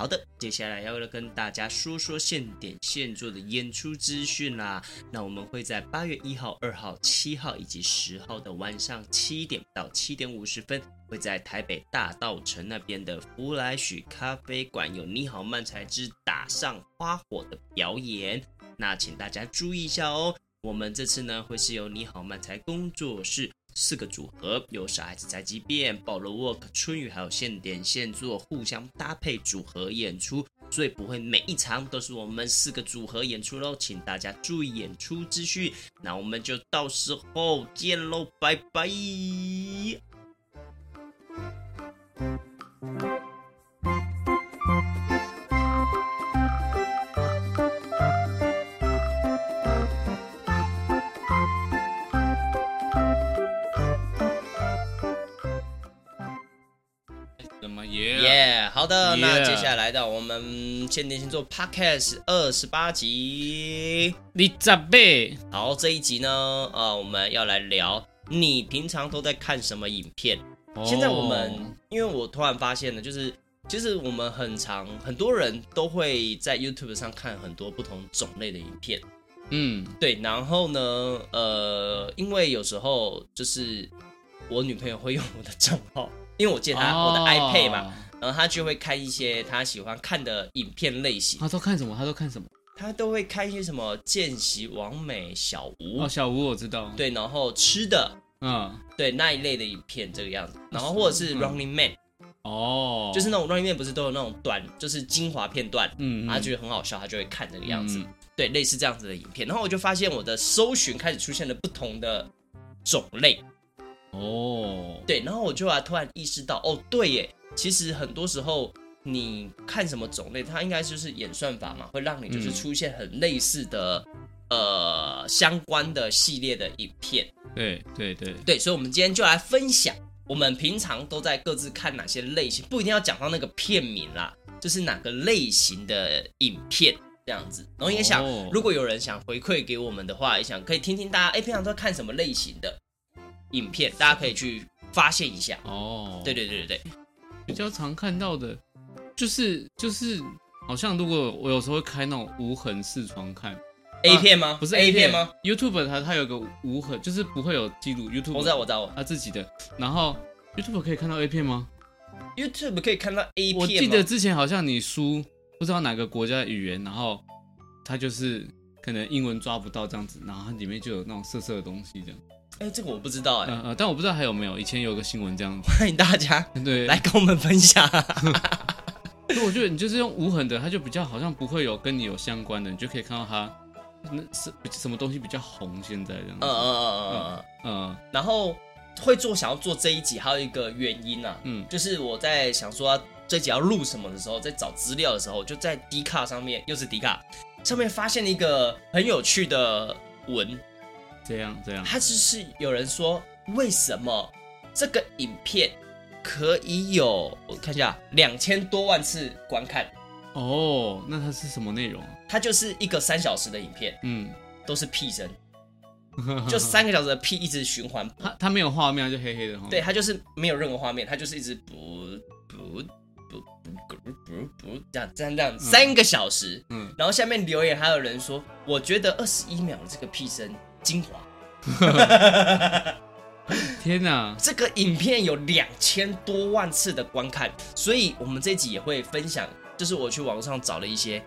好的，接下来要跟大家说说现点现做的演出资讯啦。那我们会在八月一号、二号、七号以及十号的晚上七点到七点五十分，会在台北大道城那边的福来许咖啡馆有你好漫才之打上花火的表演。那请大家注意一下哦，我们这次呢会是由你好漫才工作室。四个组合有小孩子宅急便、保罗沃克、春雨，还有现点现做，互相搭配组合演出，所以不会每一场都是我们四个组合演出喽，请大家注意演出资讯。那我们就到时候见喽，拜拜。好的，那接下来到我们限定星座 Podcast 二十八集，你咋背？好，这一集呢，呃，我们要来聊你平常都在看什么影片。Oh. 现在我们，因为我突然发现了，就是其实我们很常很多人都会在 YouTube 上看很多不同种类的影片。嗯，对。然后呢，呃，因为有时候就是我女朋友会用我的账号，因为我借他我的 iPad 嘛。然后他就会看一些他喜欢看的影片类型。他都看什么？他都看什么？他都会看一些什么见习王美小吴。哦，小吴我知道。对，然后吃的，嗯，对那一类的影片这个样子。然后或者是 Running Man，哦，就是那种 Running Man 不是都有那种短，就是精华片段，嗯，他觉得很好笑，他就会看这个样子。嗯、对，类似这样子的影片。然后我就发现我的搜寻开始出现了不同的种类。哦，对，然后我就啊突然意识到，哦，对耶。其实很多时候，你看什么种类，它应该就是演算法嘛，会让你就是出现很类似的、嗯、呃相关的系列的影片。对对对对，所以，我们今天就来分享我们平常都在各自看哪些类型，不一定要讲到那个片名啦，就是哪个类型的影片这样子。然后也想，哦、如果有人想回馈给我们的话，也想可以听听大家，哎，平常都看什么类型的影片，大家可以去发现一下。哦，对对对对对。比较常看到的，就是就是，好像如果我有时候会开那种无痕视窗看 A 片吗？不是 A 片吗？YouTube 它它有个无痕，就是不会有记录。YouTube 我知道我知道，他自己的。然后 YouTube 可以看到 A 片吗？YouTube 可以看到 A 片。我记得之前好像你输不知道哪个国家的语言，然后它就是可能英文抓不到这样子，然后它里面就有那种色色的东西这样。哎，这个我不知道哎，但我不知道还有没有，以前有个新闻这样子，欢迎大家 对来跟我们分享。所以我觉得你就是用无痕的，它就比较好像不会有跟你有相关的，你就可以看到它那是什么东西比较红，现在这样子。嗯嗯嗯嗯嗯嗯。然后会做想要做这一集，还有一个原因啊，嗯，就是我在想说这集要录什么的时候，在找资料的时候，就在迪卡上面，又是迪卡上面发现了一个很有趣的文。这样这样，他就是有人说，为什么这个影片可以有我看一下两千多万次观看？哦，那它是什么内容？它就是一个三小时的影片，嗯，都是屁声，就三个小时的屁一直循环。它它没有画面，就黑黑的。对，它就是没有任何画面，它就是一直不不不不不不这样这样这样三个小时。嗯，然后下面留言还有人说，我觉得二十一秒的这个屁声。精华，天哪！这个影片有两千多万次的观看，所以我们这集也会分享。就是我去网上找了一些，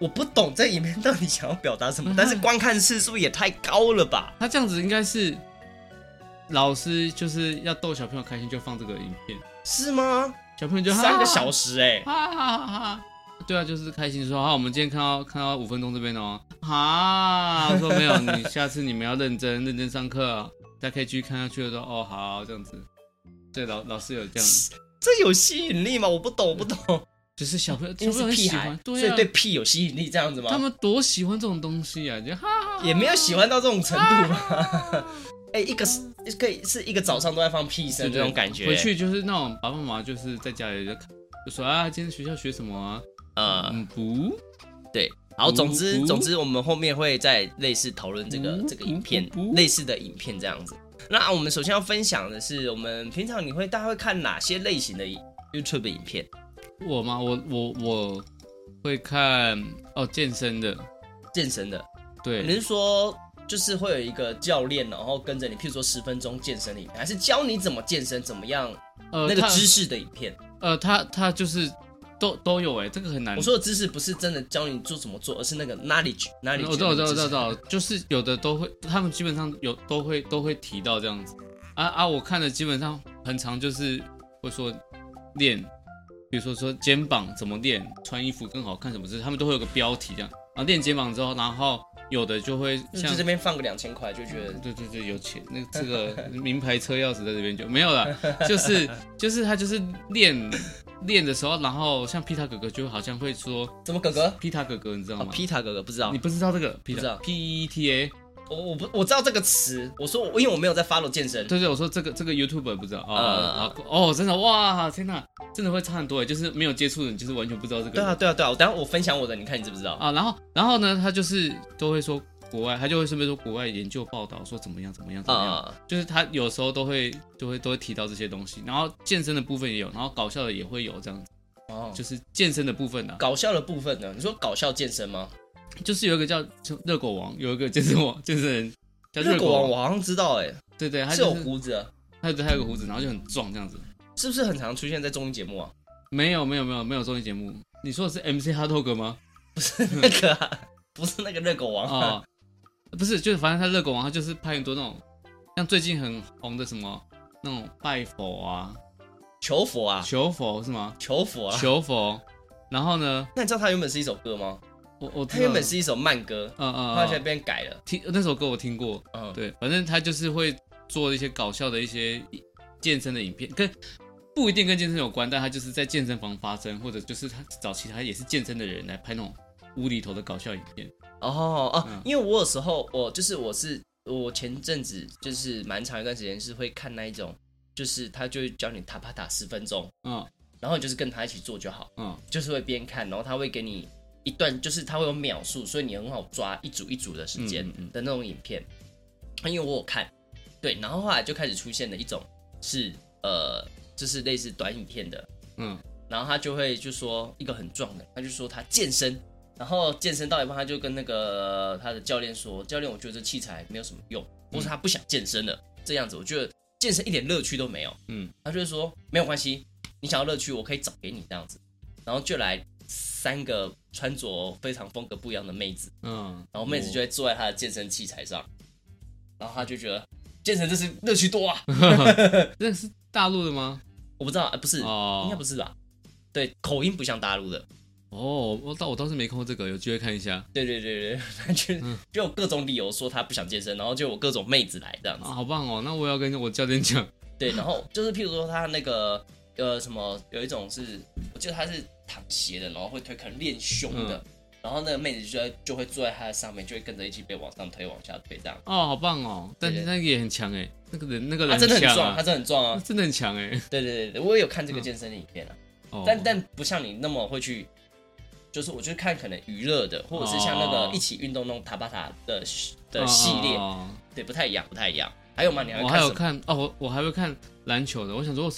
我不懂这影片到底想要表达什么，但是观看次数也太高了吧？他这样子应该是老师就是要逗小朋友开心，就放这个影片，是吗？小朋友就三个小时哎、欸，哈哈哈哈。对啊，就是开心说好，我们今天看到看到五分钟这边哦，啊，我说没有，你下次你们要认真认真上课，大家可以继续看下去的时候，哦，好这样子，对，老老师有这样，这有吸引力吗？我不懂，我不懂，就是小朋友，因为是屁孩，所以对屁有吸引力，这样子吗？他们多喜欢这种东西啊！就哈哈，也没有喜欢到这种程度吧。哎，一个是可以是一个早上都在放屁声这种感觉，回去就是那种爸爸妈妈就是在家里就就说啊，今天学校学什么啊？呃，不，对。好，总之总之，我们后面会再类似讨论这个这个影片，类似的影片这样子。那我们首先要分享的是，我们平常你会大概会看哪些类型的 YouTube 影片？我吗？我我我会看哦，健身的，健身的。对，你是说就是会有一个教练，然后跟着你，譬如说十分钟健身的影片，还是教你怎么健身，怎么样呃那个知识的影片？呃，他他就是。都都有哎，这个很难。我说的知识不是真的教你做怎么做，而是那个 knowledge，knowledge。我知道，我知道，我知道，就是有的都会，他们基本上有都会都会提到这样子。啊啊，我看的基本上很长，就是会说练，比如说说肩膀怎么练，穿衣服更好看什么之类，他们都会有个标题这样。然后练肩膀之后，然后有的就会像这边放个两千块，就觉得对对对有钱。那这个名牌车钥匙在这边就没有了，就是就是他就是练。练的时候，然后像皮塔哥哥就好像会说什么哥哥？皮塔哥哥你知道吗？皮塔哥哥不知道，你不知道这个？不知道 P E T A，我我不我知道这个词。我说我因为我没有在 follow 健身。对对，我说这个这个 YouTuber 不知道啊哦，真的哇天哪，真的会差很多哎，就是没有接触的，你就是完全不知道这个。对啊对啊对啊，我等下我分享我的，你看你知不知道啊？然后然后呢，他就是都会说。国外他就会顺便说国外研究报道说怎么样怎么样怎么样，就是他有时候都会就会都会提到这些东西，然后健身的部分也有，然后搞笑的也会有这样子，哦，就是健身的部分呢，搞笑的部分呢，你说搞笑健身吗？就是有一个叫热狗王，有一个健身王健身人叫热狗王，我好像知道哎，对对，他是有胡子，他有他有个胡子，然后就很壮这样子，是不是很常出现在综艺节目啊？没有没有没有没有综艺节目，你说的是 MC 哈托格吗？不是那个，不是那个热狗王啊。不是，就是反正他热狗王，他就是拍很多那种，像最近很红的什么那种拜佛啊、求佛啊、求佛是吗？求佛啊，求佛。然后呢？那你知道他原本是一首歌吗？我我他原本是一首慢歌，嗯嗯，后来现在变改了。听那首歌我听过，嗯，对，反正他就是会做一些搞笑的一些健身的影片，跟不一定跟健身有关，但他就是在健身房发生，或者就是他找其他也是健身的人来拍那种无厘头的搞笑影片。哦哦，因为我有时候我就是我是我前阵子就是蛮长一段时间是会看那一种，就是他就会教你塔巴塔十分钟，嗯，然后你就是跟他一起做就好，嗯，就是会边看，然后他会给你一段，就是他会有秒数，所以你很好抓一组一组的时间的那种影片。因为我有看，对，然后后来就开始出现了一种是呃，就是类似短影片的，嗯，然后他就会就说一个很壮的，他就说他健身。然后健身到一半，他就跟那个他的教练说：“教练，我觉得这器材没有什么用，或是他不想健身了。这样子，我觉得健身一点乐趣都没有。”嗯，他就是说没有关系，你想要乐趣，我可以找给你这样子。然后就来三个穿着非常风格不一样的妹子，嗯，然后妹子就会坐在他的健身器材上，然后他就觉得健身这是乐趣多啊。这是大陆的吗？我不知道，不是，哦，应该不是吧？对，口音不像大陆的。哦，我倒我倒是没看过这个，有机会看一下。对对对对，他 就就有各种理由说他不想健身，然后就有各种妹子来这样子。啊，好棒哦！那我要跟我教练讲。对，然后就是譬如说他那个呃什么，有一种是我记得他是躺斜的，然后会推，可能练胸的，嗯、然后那个妹子就在就会坐在他的上面，就会跟着一起被往上推、往下推这样。哦，好棒哦！但是那个也很强哎，那个人那个人、真的很壮，他真的很壮啊，真的很强哎。对对对，我也有看这个健身的影片啊，嗯、但但不像你那么会去。就是我就看可能娱乐的，或者是像那个一起运动那种塔巴塔的的系列，对，不太一样，不太一样。还有吗？你还我还有看哦，我我还会看篮球的。我想说，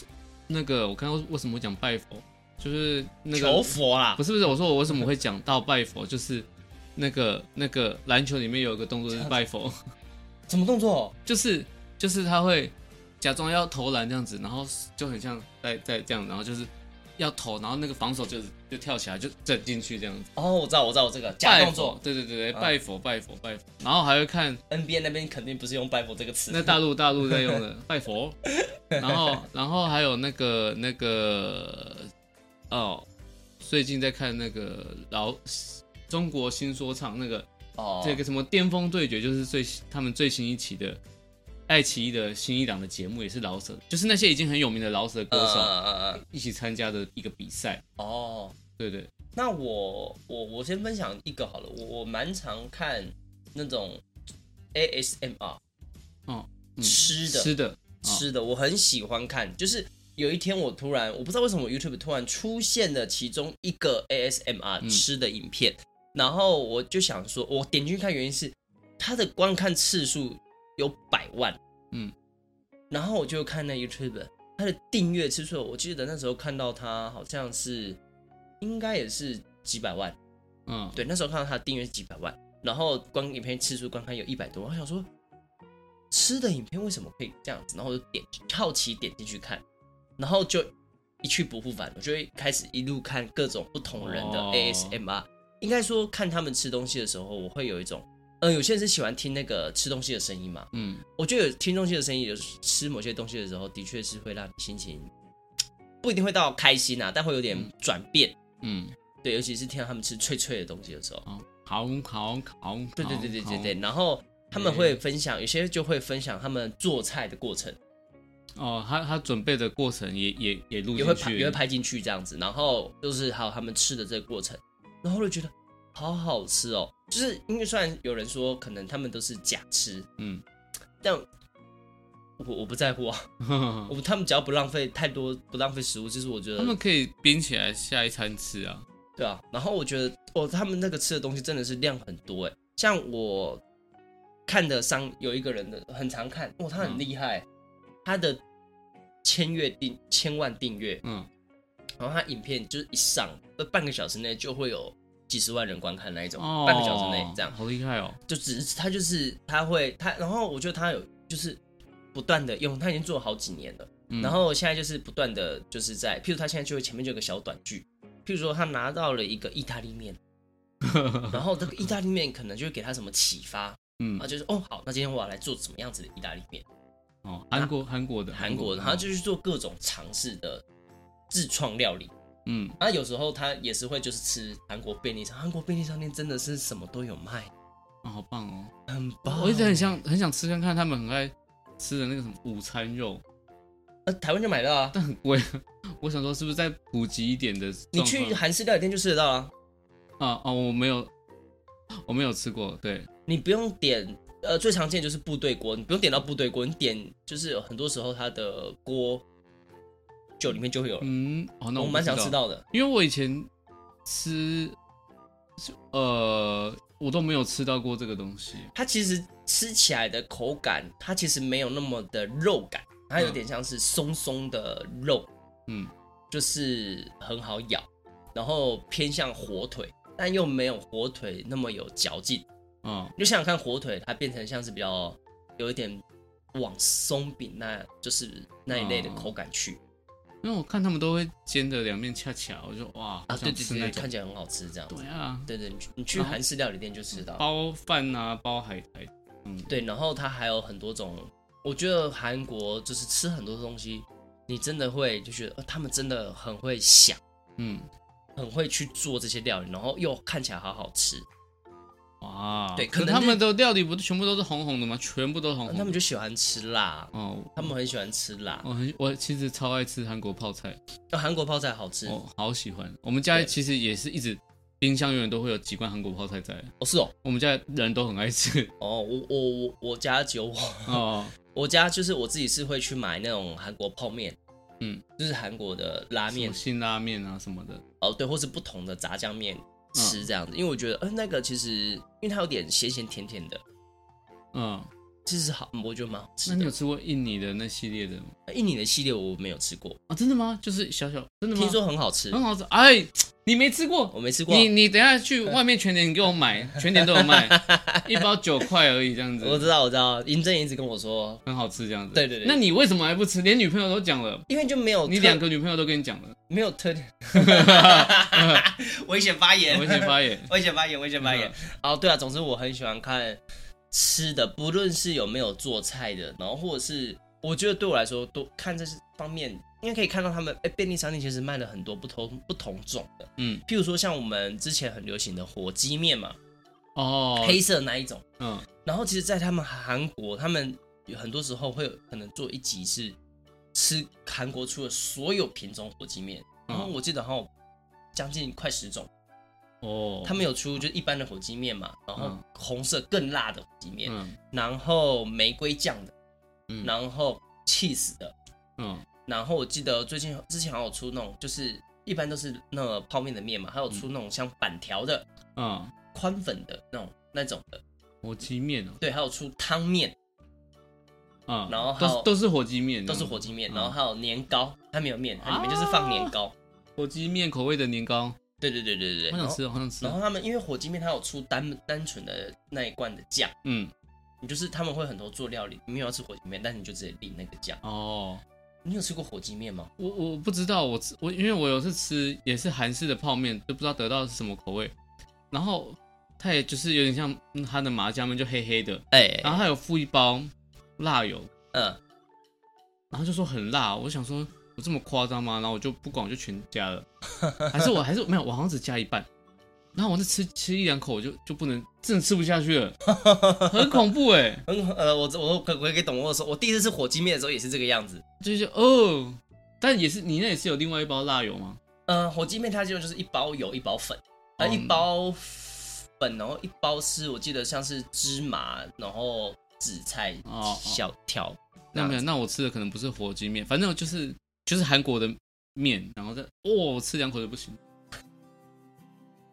那个我刚刚为什么会讲拜佛，就是那个求佛啦，不是不是，我说我为什么会讲到拜佛，就是那个那个篮球里面有一个动作是拜佛，什么动作？就是就是他会假装要投篮这样子，然后就很像在在这样，然后就是。要投，然后那个防守就就跳起来就整进去这样子。哦，我知道，我知道，我这个假动作。对对对对，拜佛拜佛拜佛。然后还会看 NBA 那边肯定不是用拜佛这个词。那大陆大陆在用的 拜佛。然后 然后还有那个那个哦，最近在看那个老中国新说唱那个哦，这个什么巅峰对决，就是最他们最新一期的。爱奇艺的新一档的节目也是老舍，就是那些已经很有名的老舍歌手一起参加的一个比赛。哦，对对。那我我我先分享一个好了，我我蛮常看那种 ASMR，哦，嗯、吃的吃的、哦、吃的，我很喜欢看。就是有一天我突然我不知道为什么 YouTube 突然出现了其中一个 ASMR 吃的影片，嗯、然后我就想说，我点进去看，原因是它的观看次数有百万，嗯，然后我就看那 YouTube。他的订阅次数，我记得那时候看到他好像是，应该也是几百万，嗯，对，那时候看到他的订阅几百万，然后观影片次数观看有一百多，我想说吃的影片为什么可以这样子，然后我就点好奇点进去看，然后就一去不复返，我就会开始一路看各种不同人的 ASMR，应该说看他们吃东西的时候，我会有一种。嗯，有些人是喜欢听那个吃东西的声音嘛。嗯，我觉得有听东西的声音，有吃某些东西的时候，的确是会让你心情不一定会到开心啊，但会有点转变。嗯，对，尤其是听到他们吃脆脆的东西的时候。哦，好，好，好，对对对对对对。然后他们会分享，有些就会分享他们做菜的过程。哦，他他准备的过程也也也录也会拍也会拍进去这样子。然后就是还有他们吃的这个过程，然后就觉得好好吃哦。就是因为虽然有人说可能他们都是假吃，嗯，但我我不在乎啊，我他们只要不浪费太多，不浪费食物，就是我觉得他们可以冰起来下一餐吃啊，对啊。然后我觉得哦，他们那个吃的东西真的是量很多哎，像我看的上有一个人的很常看，哦，他很厉害，嗯、他的千月订千万订阅，嗯，然后他影片就是一上，半个小时内就会有。几十万人观看那一种，哦、半个小时内这样，好厉害哦！就只是他就是他会他，然后我觉得他有就是不断的用，他已经做了好几年了，嗯、然后现在就是不断的就是在，譬如他现在就会前面就有个小短剧，譬如说他拿到了一个意大利面，然后这个意大利面可能就会给他什么启发，嗯，啊就是哦好，那今天我要来做什么样子的意大利面？哦，韩国韩国的韩国的，然后就去做各种尝试的自创料理。嗯，那、啊、有时候他也是会就是吃韩国便利商，韩国便利商店真的是什么都有卖，啊，好棒哦，很棒。我一直很想很想吃看看他们很爱吃的那个什么午餐肉，呃，台湾就买到啊，但很贵。我想说是不是再普及一点的？你去韩式料理店就吃得到啊。啊啊，我没有，我没有吃过。对，你不用点，呃，最常见就是部队锅，你不用点到部队锅，你点就是很多时候它的锅。酒里面就会有，嗯，哦，那我蛮想知道。的，因为我以前吃，呃，我都没有吃到过这个东西。它其实吃起来的口感，它其实没有那么的肉感，它有点像是松松的肉，嗯，就是很好咬，然后偏向火腿，但又没有火腿那么有嚼劲，嗯，就想想看，火腿它变成像是比较有一点往松饼那，就是那一类的口感去。因为我看他们都会煎的两面恰恰，我就哇啊，对对对，看起来很好吃这样。对啊，对对，你去韩式料理店就吃到。包饭啊，包海苔，嗯，对，然后它还有很多种，我觉得韩国就是吃很多东西，你真的会就觉得他们真的很会想，嗯，很会去做这些料理，然后又看起来好好吃。哇，对，可能他们的料理不是全部都是红红的吗？全部都红红的，他们就喜欢吃辣哦，他们很喜欢吃辣。我很，我其实超爱吃韩国泡菜，韩国泡菜好吃，我好喜欢。我们家其实也是一直冰箱永远都会有几罐韩国泡菜在。哦，是哦，我们家人都很爱吃。哦，我我我我家只有我哦，我家就是我自己是会去买那种韩国泡面，嗯，就是韩国的拉面，辛拉面啊什么的。哦，对，或是不同的炸酱面。吃这样子，因为我觉得，呃，那个其实，因为它有点咸咸甜甜的，嗯，其实好，我觉得蛮好吃。那你有吃过印尼的那系列的吗？印尼的系列我没有吃过啊，真的吗？就是小小，真的吗？听说很好吃，很好吃。哎，你没吃过？我没吃过。你你等下去外面全年给我买，全年都有卖，一包九块而已，这样子。我知道，我知道，银正一直跟我说很好吃，这样子。对对对。那你为什么还不吃？连女朋友都讲了，因为就没有。你两个女朋友都跟你讲了。没有特点，危险发言，危险发言，危险发言，危险发言。哦，对啊，总之我很喜欢看吃的，不论是有没有做菜的，然后或者是我觉得对我来说，都看这些方面，应该可以看到他们，哎，便利商店其实卖了很多不同不同种的，嗯，譬如说像我们之前很流行的火鸡面嘛，哦，黑色那一种，嗯，然后其实，在他们韩国，他们有很多时候会有可能做一集是。吃韩国出的所有品种火鸡面，然后我记得好像将近快十种。哦，他们有出就一般的火鸡面嘛，然后红色更辣的火鸡面，嗯，然后玫瑰酱的，嗯，然后起司的，嗯，然后我记得最近之前好像有出那种，就是一般都是那个泡面的面嘛，还有出那种像板条的，嗯，宽粉的那种那种的。火鸡面哦，对，还有出汤面，嗯，然后还有都都是火鸡面，都是火鸡面，嗯。然后还有年糕，它没有面，它里面就是放年糕，火鸡面口味的年糕，对对对对对，好想吃，好想吃。然后他们因为火鸡面它有出单单纯的那一罐的酱，嗯，你就是他们会很多做料理，你没有要吃火鸡面，但是你就直接淋那个酱。哦，你有吃过火鸡面吗？我我不知道，我吃我因为我有次吃也是韩式的泡面，都不知道得到的是什么口味，然后它也就是有点像它的麻酱面，就黑黑的，哎，然后它有附一包辣油，嗯，然后就说很辣，我想说我这么夸张吗？然后我就不管，我就全加了，还是我还是没有，我好像只加一半。然后我再吃吃一两口，我就就不能，真的吃不下去了，很恐怖哎。很呃，我我可可以懂我说，我第一次吃火鸡面的时候也是这个样子，就是哦，但也是你那也是有另外一包辣油吗？呃，火鸡面它就就是一包油一包粉，呃，一包粉，然后一包是我记得像是芝麻，然后紫菜哦小条。那没有，那我吃的可能不是火鸡面，反正就是就是韩国的面，然后再哦吃两口就不行。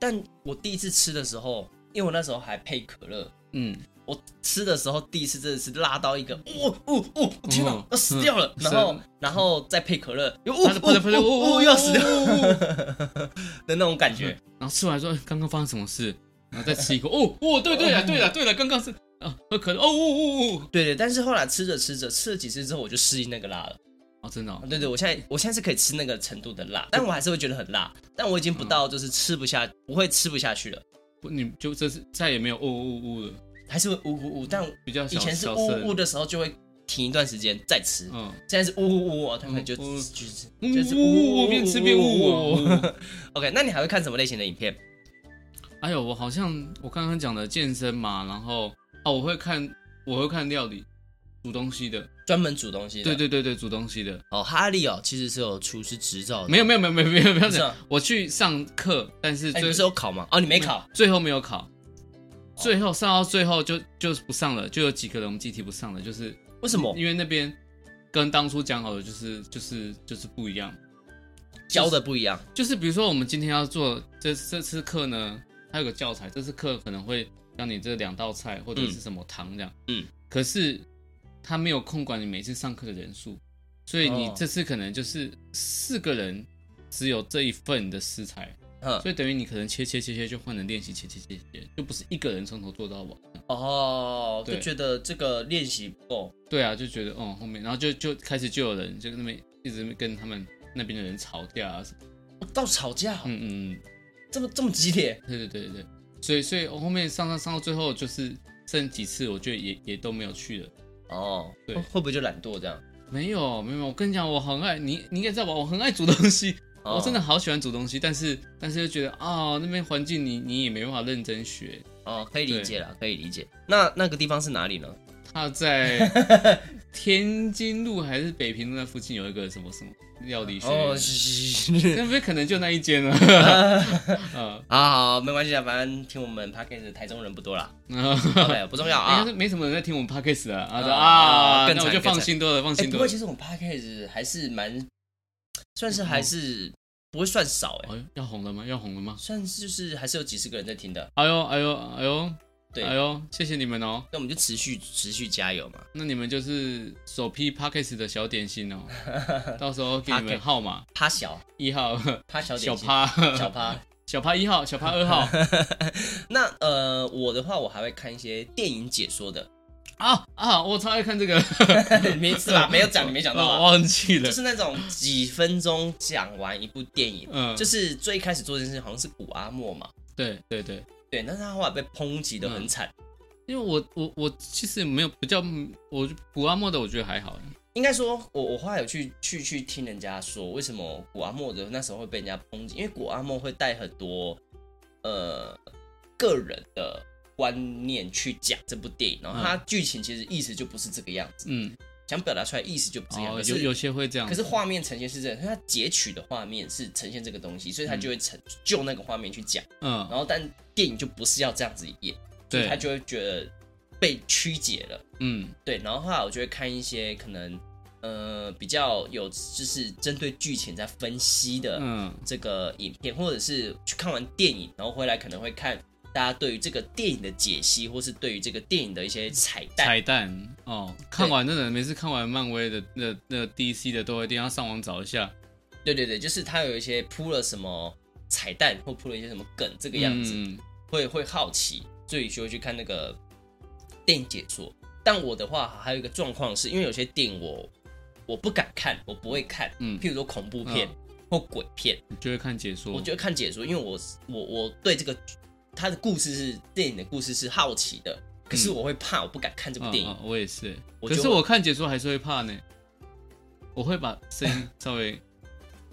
但我第一次吃的时候，因为我那时候还配可乐，嗯，我吃的时候第一次真的是辣到一个，哦哦哦，天哪，哦要死掉了！嗯。然后然后再配可乐，又它哦哦哦哦哦要死掉。哦 的那种感觉。然后吃完说刚刚发生什么事，然后再吃一口，哦 哦，对对了对了对了，刚刚是啊喝可乐，哦哦哦。对对，但是后来吃着吃着吃了几次之后，我就适应那个辣了。哦，真的，对对，我现在我现在是可以吃那个程度的辣，但我还是会觉得很辣，但我已经不到就是吃不下，不会吃不下去了。不，你就这次再也没有呜呜呜了，还是会呜呜呜，但比较以前是呜呜呜的时候就会停一段时间再吃，嗯，现在是呜呜呜哦，他们就嗯就是就是呜呜呜边吃边呜哦。OK，那你还会看什么类型的影片？哎呦，我好像我刚刚讲的健身嘛，然后哦，我会看我会看料理，煮东西的，专门煮东西的。对对对对，煮东西的。哦，哈利哦，其实是有厨师执照的。没有没有没有没有没有没有我去上课，但是哎，你最不是有考吗？哦，你没考。最后没有考，最后上到最后就就不上了，就有几个人我们集体不上了，就是为什么？因为那边跟当初讲好的就是就是就是不一样，教的不一样。就是比如说我们今天要做这这次课呢，它有个教材，这次课可能会让你这两道菜或者是什么汤这样，嗯，可是他没有控管你每次上课的人数，所以你哦这次可能就是四个人只有这一份的食材。嗯，所以等于你可能切切切切就换成练习切切切切，就不是一个人从头做到尾。哦，就觉得这个练习不够。对啊，就觉得哦后面，然后就就开始就有人就那边一直跟他们那边的人吵架啊什么。哦到吵架，嗯嗯嗯，这么这么激烈。对对对对对，所以所以我后面上上上到最后就是剩几次，我觉得也也都没有去了。哦，对会不会就懒惰这样？没有没有，我跟你讲，我很爱你，你应该知道吧？我很爱煮东西，哦我真的好喜欢煮东西，但是但是又觉得啊、那边环境你你也没办法认真学。哦，可以理解了，可以理解。那那个地方是哪里呢？他在 天津路还是北平路那附近有一个什么什么料理学院，哦，是是是。那边可能就那一间了。嗯，好好，没关系啊，反正听我们 podcast 的台中人不多啦。应 OK，不重要啊该。是没什么人在听我们 podcast 的啊啊啊，更那我就放心多了，放哎，心多了不过其。实我们 podcast 还是蛮，算是还是不会算少哎，要红了吗？要红了吗？算是就是还是有几十个人在听的。哎呦，哎呦，哎呦，对哎呦，谢谢你们哦。那我们就持续持续加油嘛。那你们就是首批 podcast 的小点心哦，到时候给你们号码，趴小一号趴小小趴小趴。小趴一号，小趴二号 那呃，我的话我还会看一些电影解说的，啊啊！我超爱看这个，没是吧？没有讲，你没讲到我啊。忘记了就。是那种几分钟讲完一部电影，嗯，就是最一开始做这件事好像是古阿莫嘛，对对对，对，但是他后来被抨击的很惨。因为我我我其实没有比较，我古阿莫的我觉得还好。应该说，我我后来有去去去听人家说，为什么古阿莫的那时候会被人家抨击？因为古阿莫会带很多呃个人的观念去讲这部电影，然后他剧情其实意思就不是这个样子。嗯，想表达出来意思就不是这样。哦、有有些会这样，可是画面呈现是这样，它截取的画面是呈现这个东西，所以他就会成就那个画面去讲。嗯，然后但电影就不是要这样子演，所以他就会觉得被曲解了。嗯，对。然后后来我就会看一些可能呃比较有就是针对剧情在分析的这个影片，或者是去看完电影，然后回来可能会看。大家对于这个电影的解析，或是对于这个电影的一些彩蛋，彩蛋哦，看完真的每次看完漫威的那那 DC 的都一定要上网找一下。对对对，就是他有一些铺了什么彩蛋，或铺了一些什么梗，这个样子，嗯、会会好奇，所以就会去看那个电影解说。但我的话还有一个状况是，因为有些电影我我不敢看，我不会看，嗯，譬如说恐怖片或鬼片，你就会看解说。我就会看解说，因为我我我对这个。他的故事是电影的故事是好奇的，可是我会怕，我不敢看这部电影。嗯哦哦、我也是，可是我看解说还是会怕呢。我会把声音稍微，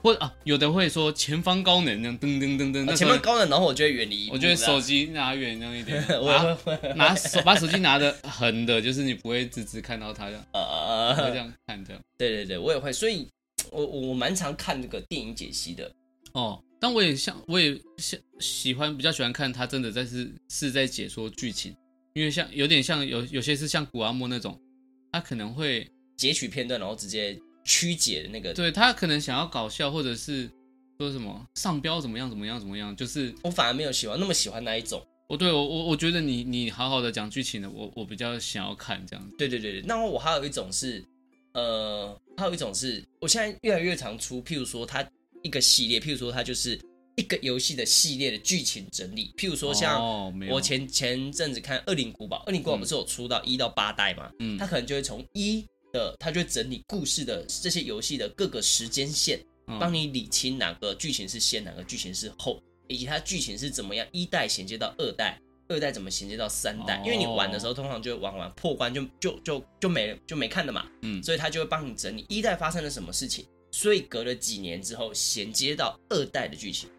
或啊，有的会说前方高能，这样噔噔噔噔。前方高能，然后我就会远离。我觉得手机拿远那一点，我会拿手把手机拿的横的，就是你不会直直看到它这样。呃，会这样看这样。对对对，我也会，所以我我蛮常看这个电影解析的。哦。但我也像，我也像喜欢比较喜欢看他真的在是是在解说剧情，因为像有点像有有些是像古阿莫那种，他可能会截取片段然后直接曲解的那个，对他可能想要搞笑或者是说什么上标怎么样怎么样怎么样，就是我反而没有喜欢那么喜欢那一种。哦对我我我觉得你你好好的讲剧情的，我我比较想要看这样子。对对对对，那我还有一种是，呃，还有一种是我现在越来越常出，譬如说它。一个系列，譬如说，它就是一个游戏的系列的剧情整理。譬如说，像我前、哦、前阵子看《恶灵古堡》，《恶灵古堡》不是有出到一到八代嘛？嗯，它可能就会从一的，他就会整理故事的这些游戏的各个时间线，帮你理清哪个剧情是先，哪个剧情是后，以及它剧情是怎么样一代衔接到二代，二代怎么衔接到三代。哦、因为你玩的时候，通常就会玩完破关就就就就没，就没看的嘛。嗯，所以他就会帮你整理一代发生了什么事情。所以隔了几年之后，衔接到二代的剧情，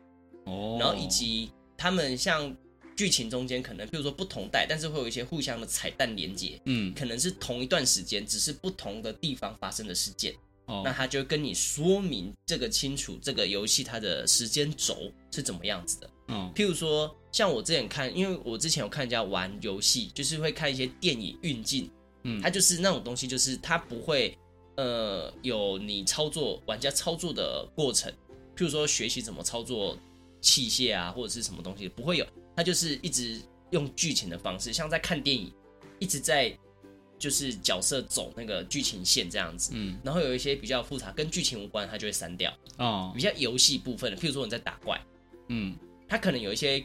哦，然后以及他们像剧情中间可能，比如说不同代，但是会有一些互相的彩蛋连接，嗯，可能是同一段时间，只是不同的地方发生的事件，哦，那他就跟你说明这个清楚，这个游戏它的时间轴是怎么样子的，嗯，譬如说像我之前看，因为我之前有看人家玩游戏，就是会看一些电影运镜，嗯，它就是那种东西，就是它不会。呃，有你操作玩家操作的过程，譬如说学习怎么操作器械啊，或者是什么东西，不会有，他就是一直用剧情的方式，像在看电影，一直在就是角色走那个剧情线这样子，嗯，然后有一些比较复杂跟剧情无关，他就会删掉。哦，比较游戏部分的，譬如说你在打怪，嗯，他可能有一些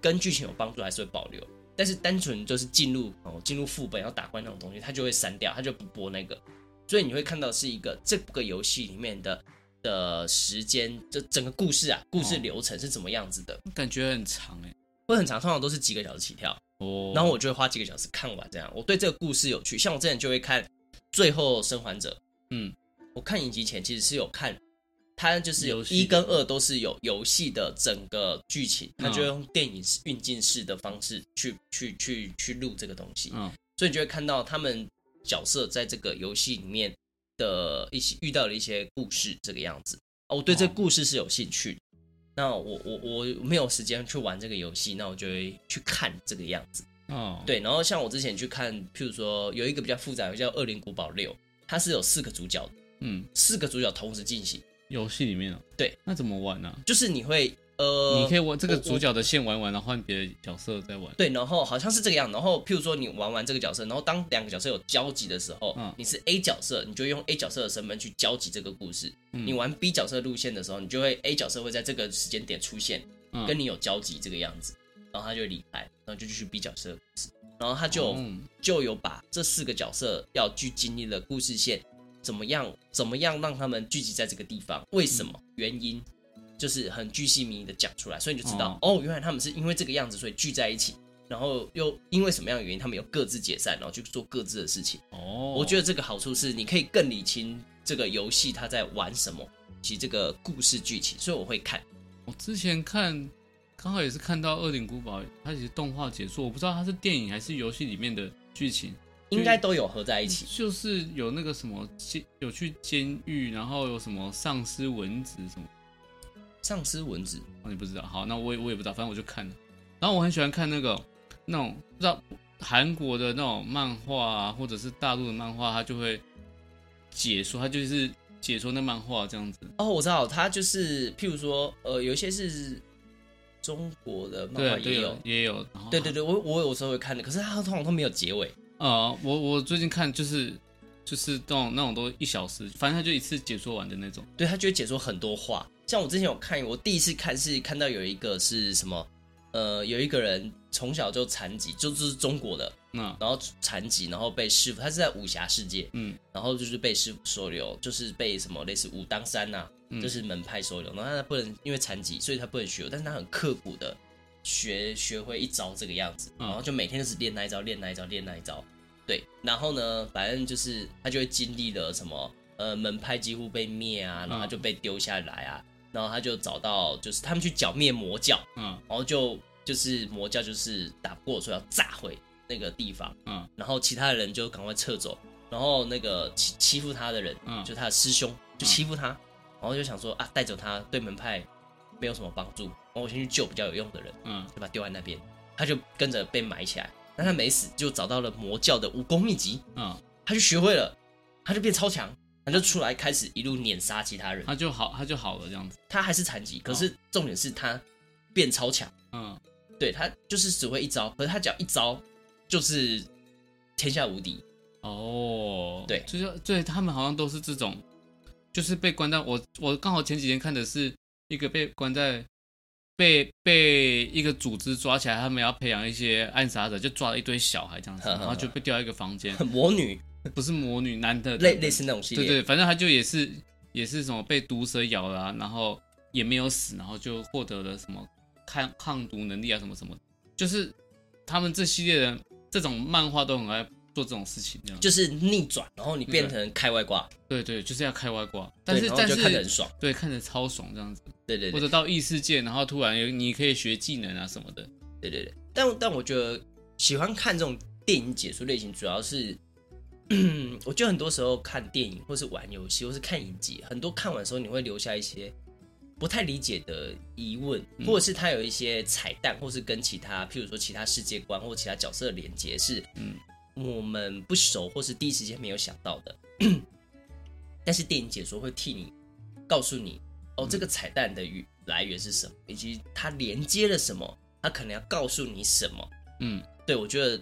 跟剧情有帮助，还是会保留，但是单纯就是进入哦进入副本要打怪那种东西，他就会删掉，他就不播那个。所以你会看到是一个这个游戏里面的的时间，就整个故事啊，故事流程是怎么样子的？哦、感觉很长哎，会很长，通常都是几个小时起跳哦。然后我就会花几个小时看完这样。我对这个故事有趣，像我之前就会看《最后生还者》。嗯，我看影集前其实是有看，它就是有一跟二都是有游戏的整个剧情，它就用电影运镜式的方式去去去去录这个东西。嗯，所以你就会看到他们。角色在这个游戏里面的一些遇到的一些故事，这个样子哦，我对这个故事是有兴趣的。哦、那我我我没有时间去玩这个游戏，那我就会去看这个样子。哦，对。然后像我之前去看，譬如说有一个比较复杂的叫《恶灵古堡六》，它是有四个主角的，嗯，四个主角同时进行游戏里面啊。对，那怎么玩呢、啊？就是你会。呃，你可以玩这个主角的线玩完，然后换别的角色再玩。对，然后好像是这个样。然后，譬如说你玩完这个角色，然后当两个角色有交集的时候，嗯，你是 A 角色，你就用 A 角色的身份去交集这个故事。嗯，你玩 B 角色路线的时候，你就会 A 角色会在这个时间点出现，跟你有交集这个样子，然后他就离开，然后就继续 B 角色的故事。然后他就就有把这四个角色要去经历的故事线怎么样，怎么样让他们聚集在这个地方，为什么原因？就是很巨细靡遗的讲出来，所以你就知道哦，哦，原来他们是因为这个样子，所以聚在一起，然后又因为什么样的原因，他们又各自解散，然后去做各自的事情。哦，我觉得这个好处是你可以更理清这个游戏他在玩什么，及这个故事剧情，所以我会看。我之前看刚好也是看到《恶灵古堡》，它其实动画解说，我不知道它是电影还是游戏里面的剧情。应该都有合在一起。就是有那个什么监，有去监狱，然后有什么丧尸蚊子什么。丧尸蚊子，哦，你不知道？好，那我也我也不知道，反正我就看了。然后我很喜欢看那个那种不知道韩国的那种漫画啊，或者是大陆的漫画，他就会解说，他就是解说那漫画这样子。哦，我知道，他就是譬如说，呃，有一些是中国的漫画也有，也有。对对对，我我有时候会看的，可是他通常都没有结尾。啊、呃，我我最近看就是就是那种那种都一小时，反正他就一次解说完的那种。对，他就会解说很多话。像我之前有看，我第一次看是看到有一个是什么，呃，有一个人从小就残疾，就就是中国的，嗯，然后残疾，然后被师傅，他是在武侠世界，嗯，然后就是被师傅收留，就是被什么类似武当山呐、啊，就是门派收留，然后他不能因为残疾，所以他不能学，但是他很刻苦的学学会一招这个样子，然后就每天就是练那一招，练那一招，练那一招，对，然后呢，反正就是他就会经历了什么，呃，门派几乎被灭啊，然后他就被丢下来啊。然后他就找到，就是他们去剿灭魔教，嗯，然后就就是魔教就是打不过，所以要炸毁那个地方，嗯，然后其他的人就赶快撤走，然后那个欺欺负他的人，嗯，就他的师兄就欺负他，嗯，然后就想说啊，带走他对门派没有什么帮助，然后我先去救比较有用的人，嗯，就把他丢在那边，他就跟着被埋起来，但他没死，就找到了魔教的武功秘籍，嗯，他就学会了，他就变超强。他就出来开始一路碾杀其他人，他就好，他就好了这样子。他还是残疾，可是重点是他变超强。嗯，对，他就是只会一招，可是他只要一招就是天下无敌。哦，对，就是对他们好像都是这种，就是被关在我我刚好前几天看的是一个被关在被被一个组织抓起来，他们要培养一些暗杀者，就抓了一堆小孩这样子，然后就被调一个房间。魔女。不是魔女，男的类类似那种系列，对对，反正他就也是也是什么被毒蛇咬了，啊，然后也没有死，然后就获得了什么抗抗毒能力啊什么什么，就是他们这系列的这种漫画都很爱做这种事情，这样。就是逆转，然后你变成开外挂，对对，就是要开外挂，但是但是看着很爽，对，看着超爽这样子，对对，对，或者到异世界，然后突然有你可以学技能啊什么的，对对对，但但我觉得喜欢看这种电影解说类型，主要是。嗯，我觉得很多时候看电影，或是玩游戏，或是看影集，很多看完的时候你会留下一些不太理解的疑问，或者是它有一些彩蛋，或是跟其他，譬如说其他世界观或其他角色的连接是，嗯，我们不熟或是第一时间没有想到的。但是电影解说会替你告诉你，哦，这个彩蛋的语来源是什么，以及它连接了什么，它可能要告诉你什么。嗯，对，我觉得。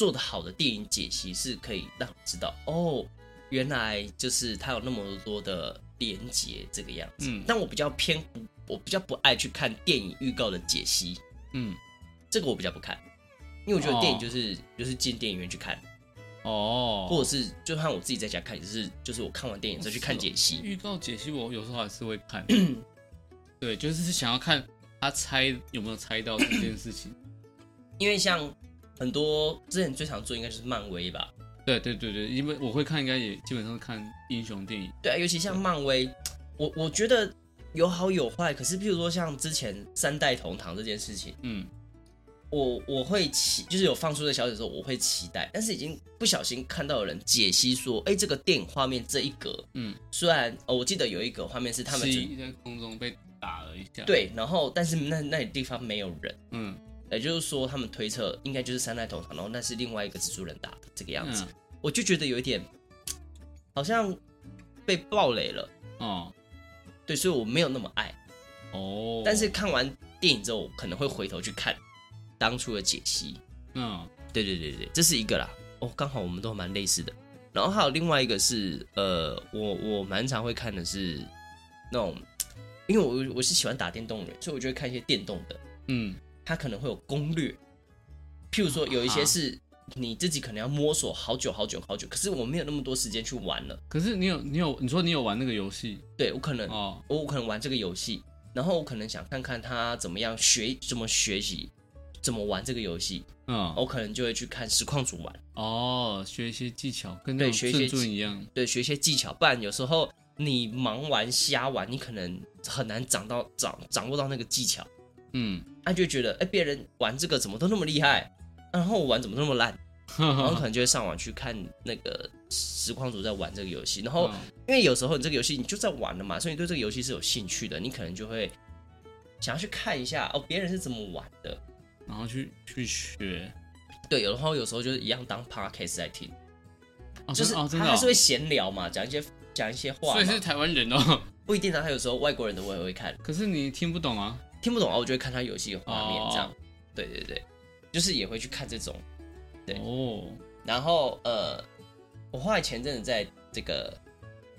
做的好的电影解析是可以让你知道哦，原来就是它有那么多的连接这个样子。嗯，但我比较偏，我比较不爱去看电影预告的解析。嗯，这个我比较不看，因为我觉得电影就是、哦、就是进电影院去看哦，或者是就算我自己在家看，也是就是我看完电影再去看解析。预告解析我有时候还是会看，对，就是想要看他猜有没有猜到这件事情，因为像。很多之前最常做应该就是漫威吧？对对对对，因为我会看，应该也基本上是看英雄电影。对啊，尤其像漫威，我我觉得有好有坏。可是譬如说像之前三代同堂这件事情，嗯，我我会期就是有放出的消息的时候，我会期待。但是已经不小心看到有人解析说，哎，这个电影画面这一格，嗯，虽然哦，我记得有一格画面是他们在空中被打了一下，对，然后但是那那里地方没有人，嗯。也就是说，他们推测应该就是三代同堂，然后那是另外一个蜘蛛人打的这个样子，嗯、我就觉得有一点好像被暴雷了哦。对，所以我没有那么爱哦。但是看完电影之后，我可能会回头去看当初的解析。嗯，对对对对，这是一个啦。哦，刚好我们都蛮类似的。然后还有另外一个是，呃，我我蛮常会看的是那种，因为我我是喜欢打电动的人，所以我就会看一些电动的。嗯。它可能会有攻略，譬如说有一些是你自己可能要摸索好久好久好久，可是我没有那么多时间去玩了。可是你有你有你说你有玩那个游戏？对，我可能哦，我可能玩这个游戏，然后我可能想看看他怎么样学怎么学习怎么玩这个游戏，嗯，我可能就会去看实况组玩。哦，学一些技巧，跟对学一些一样，对，学一些技巧，不然有时候你忙玩瞎玩，你可能很难掌到掌掌握到那个技巧。嗯，他就觉得，哎，别人玩这个怎么都那么厉害，然后我玩怎么那么烂？然后可能就会上网去看那个实况组在玩这个游戏，然后因为有时候你这个游戏你就在玩了嘛，所以你对这个游戏是有兴趣的，你可能就会想要去看一下哦，别人是怎么玩的，然后去去学。对，有的话有时候就是一样当 podcast 在听，哦、就是他还是会闲聊嘛，讲一些讲一些话。所以是台湾人哦，不一定啊，他有时候外国人的我也会看。可是你听不懂啊？听不懂啊，我就会看他游戏的画面这样。哦、对对对，就是也会去看这种。对哦，然后呃，我后来前阵子在这个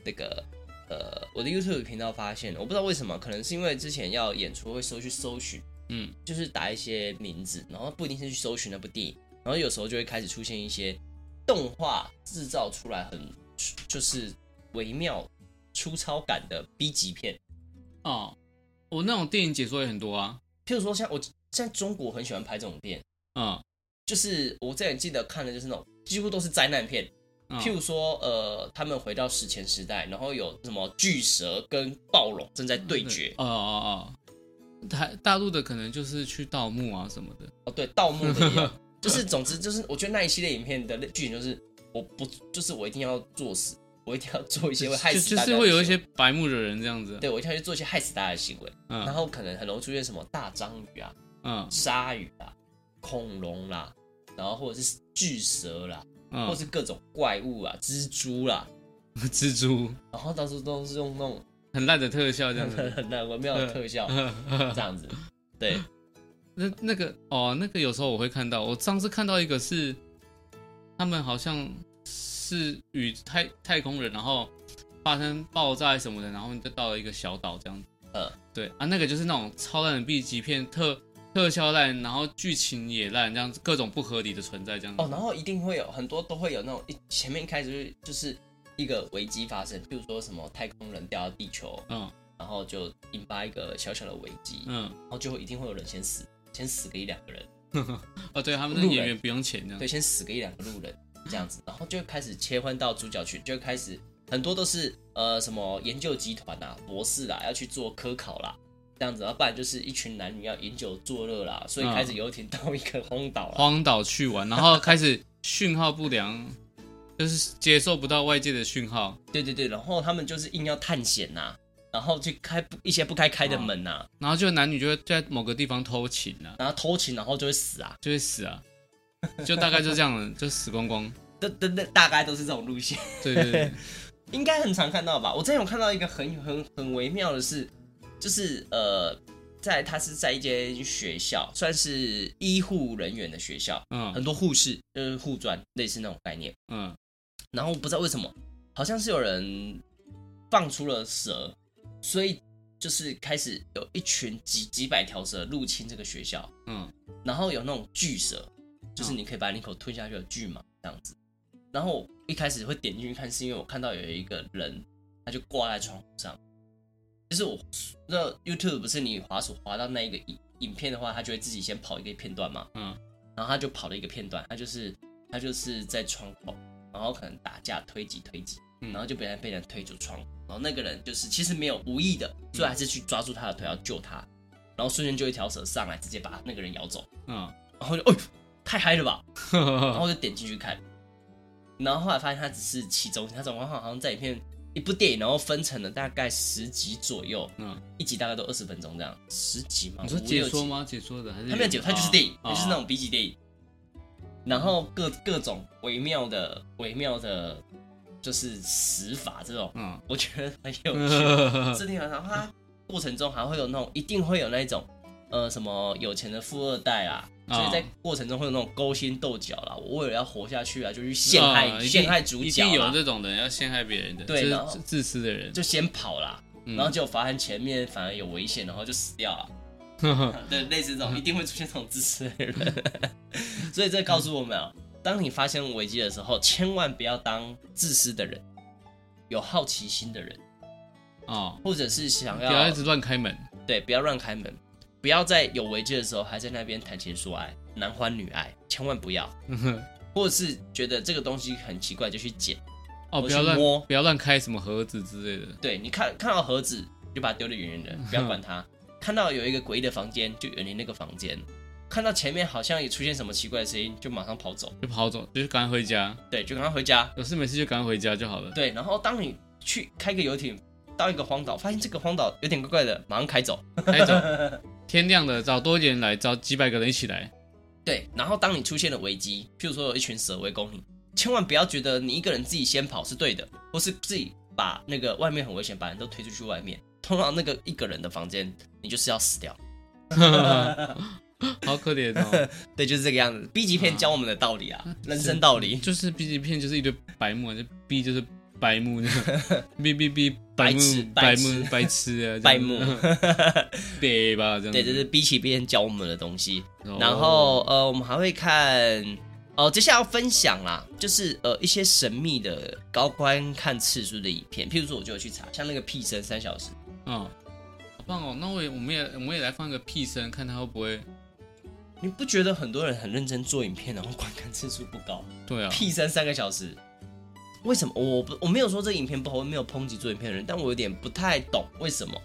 这个呃我的 YouTube 频道发现，我不知道为什么，可能是因为之前要演出会搜去搜寻，嗯，就是打一些名字，然后不一定是去搜寻那部电影，然后有时候就会开始出现一些动画制造出来很就是微妙粗糙感的 B 级片。哦，我那种电影解说也很多啊，譬如说像我现在中国很喜欢拍这种片，嗯。就是我之前记得看的，就是那种几乎都是灾难片，譬如说，呃，他们回到史前时代，然后有什么巨蛇跟暴龙正在对决。哦哦哦，台大陆的可能就是去盗墓啊什么的。哦，对，盗墓的也有，就是总之就是，我觉得那一系列影片的剧情就是，我不就是我一定要作死，我一定要做一些会害死大家，就是会有一些白目的人这样子。对，我一定要去做一些害死大家的行为，然后可能很容易出现什么大章鱼啊，嗯，鲨鱼啊，恐龙啦。然后或者是巨蛇啦，嗯、或是各种怪物啊，蜘蛛啦，蜘蛛，然后到时都是用那种很烂的特效，这样子，很烂微妙的特效，这样子。对，那那个哦，那个有时候我会看到，我上次看到一个是，他们好像是与太太空人，然后发生爆炸什么的，然后就到了一个小岛这样子。呃，对啊，那个就是那种超烂的 B 级片特。特效烂，然后剧情也烂，这样子各种不合理的存在，这样子。哦，然后一定会有很多都会有那种一前面一开始就是一个危机发生，比如说什么太空人掉到地球，嗯，然后就引发一个小小的危机，嗯，然后就会一定会有人先死，先死个一两个人。哦，对他们的演员不用钱这样。对，先死个一两个路人这样子，然后就开始切换到主角群，就开始很多都是呃什么研究集团啊、博士啦要去做科考啦。这样子，要不然就是一群男女要饮酒作乐啦，所以开始游艇到一个荒岛，荒岛去玩，然后开始讯号不良，就是接受不到外界的讯号。对对对，然后他们就是硬要探险呐，然后去开一些不该开的门呐，然后就男女就会在某个地方偷情啊，然后偷情，然后就会死啊，就会死啊，就大概就这样了，就死光光。对对对，大概都是这种路线。对对对，应该很常看到吧？我之前有看到一个很很很微妙的是。就是呃，在他是在一间学校，算是医护人员的学校，嗯，很多护士就是护专，类似那种概念，嗯，然后不知道为什么，好像是有人放出了蛇，所以就是开始有一群几几百条蛇入侵这个学校，嗯，然后有那种巨蛇，就是你可以把你口吞下去的巨蟒这样子，然后一开始会点进去看，是因为我看到有一个人，他就挂在窗户上。就是我那 YouTube 不是你滑鼠滑到那一个影影片的话，它就会自己先跑一个片段嘛。嗯，然后他就跑了一个片段，他就是他就是在窗口，然后可能打架推挤推挤，然后就被人被人推出窗，然后那个人就是其实没有无意的，所以还是去抓住他的腿要救他，然后瞬间就一条蛇上来直接把那个人咬走。嗯，然后就哎呦太嗨了吧，然后就点进去看，然后后来发现它只是其中，它总共好像在影片。一部电影，然后分成了大概十集左右，嗯，一集大概都二十分钟这样，十集嘛？你说解说吗？解说的还是他没有解说，他就是电影，就是那种 B 级电影，然后各各种微妙的微妙的，就是死法这种，嗯，我觉得很有趣。这地方，然后它过程中还会有那种，一定会有那种，呃，什么有钱的富二代啊。所以在过程中会有那种勾心斗角啦，我为了要活下去啊，就去陷害陷害主角，一定有这种人要陷害别人的，对，然后自私的人就先跑啦，然后就发现前面反而有危险，然后就死掉了。对，类似这种一定会出现这种自私的人。所以这告诉我们啊，当你发现危机的时候，千万不要当自私的人，有好奇心的人啊，或者是想要不要一直乱开门，对，不要乱开门。不要在有危机的时候还在那边谈情说爱，男欢女爱，千万不要。或者是觉得这个东西很奇怪就去捡，哦，不要乱摸，不要乱开什么盒子之类的。对，你看看到盒子就把它丢得远远的，不要管它。看到有一个诡异的房间就远离那个房间。看到前面好像也出现什么奇怪的声音，就马上跑走，就跑走，就是赶快回家。对，就赶快回家。有事没事就赶快回家就好了。对，然后当你去开个游艇到一个荒岛，发现这个荒岛有点怪怪的，马上开走，开走。天亮了，找多一点人来，找几百个人一起来。对，然后当你出现了危机，譬如说有一群蛇围攻你，千万不要觉得你一个人自己先跑是对的，或是自己把那个外面很危险，把人都推出去外面。通常那个一个人的房间，你就是要死掉，好可怜哦。对，就是这个样子。B 级片教我们的道理啊，啊人生道理就是 B 级片就是一堆白目，就 B 就是白目，B B B 白痴白目白痴啊，白目 对吧？这样对，就是比起别人教我们的东西。然后呃，我们还会看哦，接下来要分享啦，就是呃一些神秘的高观看次数的影片，譬如说我就会去查，像那个屁声三小时。嗯，好棒哦！那我也，我们也，我们也来放一个屁声，看他会不会。你不觉得很多人很认真做影片，然后观看次数不高？对啊，屁声三个小时，为什么？我不，我没有说这影片不好，我没有抨击做影片的人，但我有点不太懂为什么。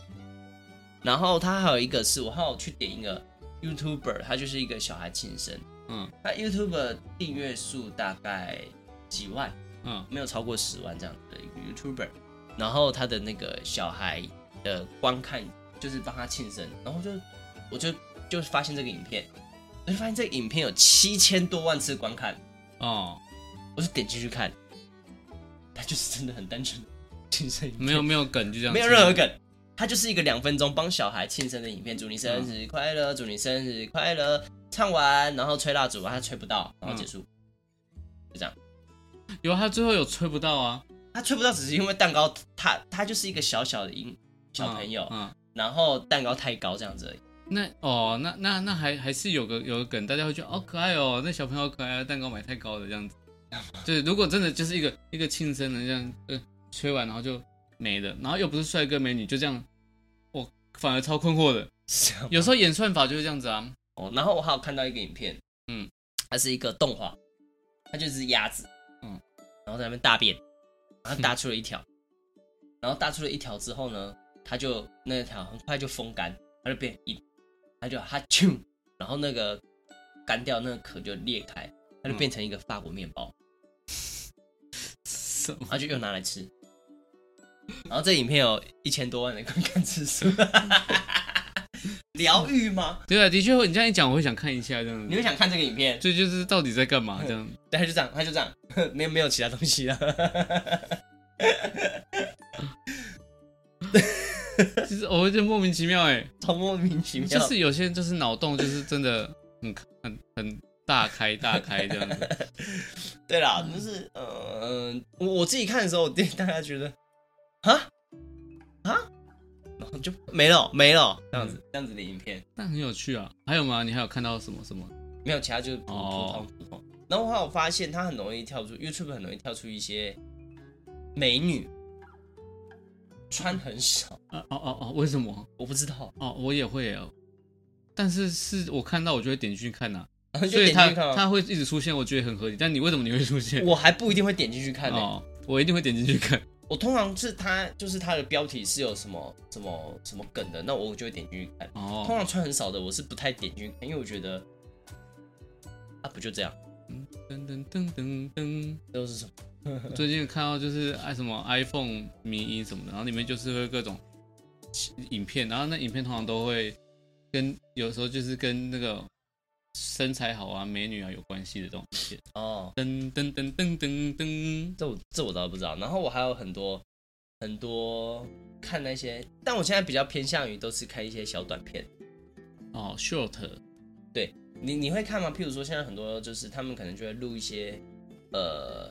然后他还有一个是我还有去点一个 YouTuber，他就是一个小孩庆生，嗯，他 YouTuber 订阅数大概几万，嗯，没有超过十万这样的一个 YouTuber，然后他的那个小孩。的观看就是帮他庆生，然后就我就就发现这个影片，我就发现这个影片有七千多万次观看哦，我就点进去看，他就是真的很单纯的庆生，没有没有梗，就这样，没有任何梗，他就是一个两分钟帮小孩庆生的影片，祝你生日快乐，祝你生日快乐，唱完然后吹蜡烛，他吹不到，然后结束，就这样，有他最后有吹不到啊，他吹不到只是因为蛋糕，他他就是一个小小的音。小朋友，嗯，嗯，然后蛋糕太高这样子而已。那哦，那那那还还是有个有个梗，大家会觉得好可爱哦，那小朋友可爱，蛋糕买太高了这样子。对，如果真的就是一个一个庆生的这样，呃，吹完然后就没了，然后又不是帅哥美女，就这样，我反而超困惑的。有时候演算法就是这样子啊。哦，然后我还有看到一个影片，嗯，它是一个动画，它就是鸭子，嗯，然后在那边大便，然后大出了一条，然后大出了一条之后呢？它就那条很快就风干，它就变硬，它就哈啾，然后那个干掉那个壳就裂开，它就变成一个法国面包，然后就又拿来吃，然后这影片有一千多万的观看次数，疗愈吗？对啊，的确，你这样一讲，我会想看一下这样子。你会想看这个影片？这就是到底在干嘛这样？对，他就这样，他就这样，没有没有其他东西了。其实我会觉得莫名其妙哎，超莫名其妙。就是有些人就是脑洞就是真的很很很大开大开这样子。对啦，就是呃，我我自己看的时候，我 大家觉得啊啊，然后就没了没了这样子这样子的影片，但很有趣啊。还有吗？你还有看到什么什么？没有，其他就是普通普通。然后我还有发现，它很容易跳出 YouTube，很容易跳出一些美女。穿很少啊哦哦哦，为什么？我不知道哦，我也会哦，但是是我看到我就会点进去看呐，所以他他会一直出现，我觉得很合理。但你为什么你会出现？我还不一定会点进去看呢。哦，我一定会点进去看。我通常是他就是他的标题是有什么什么什么梗的，那我就会点进去看。哦，通常穿很少的我是不太点进去看，因为我觉得啊不就这样，噔噔噔噔噔，都是什么？最近看到就是爱什么 iPhone 迷因什么的，然后里面就是会各种影片，然后那影片通常都会跟有时候就是跟那个身材好啊、美女啊有关系的东西哦。噔噔噔噔噔噔，这我这我倒不知道。然后我还有很多很多看那些，但我现在比较偏向于都是看一些小短片哦，short。对你你会看吗？譬如说现在很多就是他们可能就会录一些呃。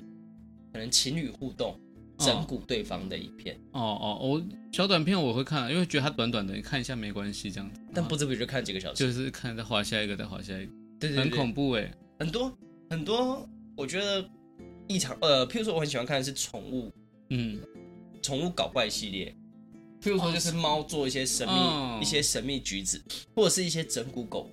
可能情侣互动，整蛊对方的一片。哦哦，我、哦、小短片我会看，因为觉得它短短的，你看一下没关系，这样子。但不知不觉就看几个小时，就是看再划下一个，再划下一个，对，对，对，很恐怖哎，很多很多，我觉得异常。呃，譬如说我很喜欢看的是宠物，嗯，宠物搞怪系列。譬如说就是猫做一些神秘、哦、一些神秘举止，或者是一些整蛊狗，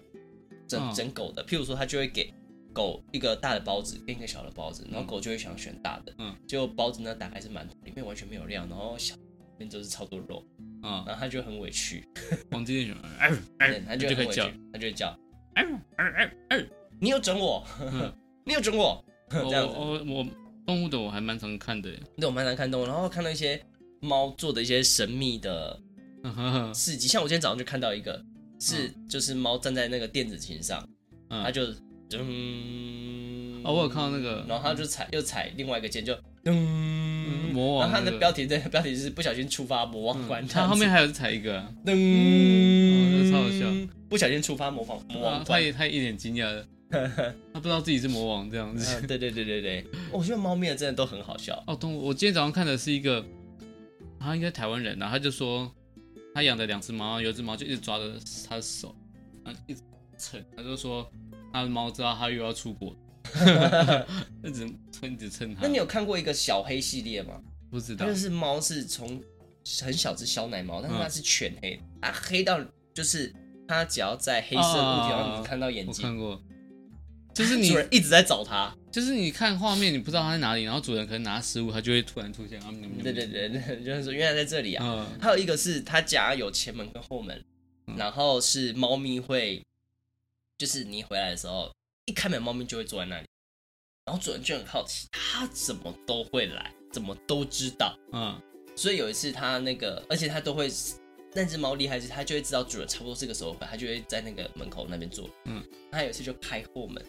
整整狗的。譬如说他就会给。狗一个大的包子跟一个小的包子，然后狗就会想选大的，嗯，结果包子呢打开是馒头，里面完全没有料，然后小里面就是超多肉，嗯，然后它就很委屈，黄金熊，哎哎，它就很委屈，它就会叫，哎哎哎哎，你有整我，你有整 我，这样子。我我动物的我还蛮常看的，对，我蛮常看动物，然后看到一些猫做的一些神秘的事迹，像我今天早上就看到一个，是就是猫站在那个电子琴上，它就噔，哦，我有看到那个，然后他就踩又踩另外一个键就。噔，魔王，然后他的标题，这个标题是不小心触发魔王关。他后面还有踩一个，噔，超好笑，不小心触发魔王魔王关。他也他一脸惊讶的，他不知道自己是魔王这样子。对对对对对，我觉得猫咪的真的都很好笑。哦，动物，我今天早上看的是一个，他应该台湾人，然后他就说他养的两只猫，有一只猫就一直抓着他的手，啊，一直蹭，他就说他的猫知道他又要出国。一直蹭，一直蹭它。那你有看过一个小黑系列吗？不知道。就是猫是从很小只小奶猫，但是它是全黑，它黑到就是它只要在黑色物体上你看到眼睛。我看过。就是你主人一直在找它，就是你看画面，你不知道它在哪里，然后主人可能拿食物，它就会突然出现。对对对对，就是说原来在这里啊。还有一个是它家有前门跟后门，然后是猫咪会，就是你回来的时候。一开门，猫咪就会坐在那里，然后主人就很好奇，它怎么都会来，怎么都知道，嗯，所以有一次它那个，而且它都会，那只猫厉害是，它就会知道主人差不多这个时候回，它就会在那个门口那边坐，嗯，它有一次就开后门，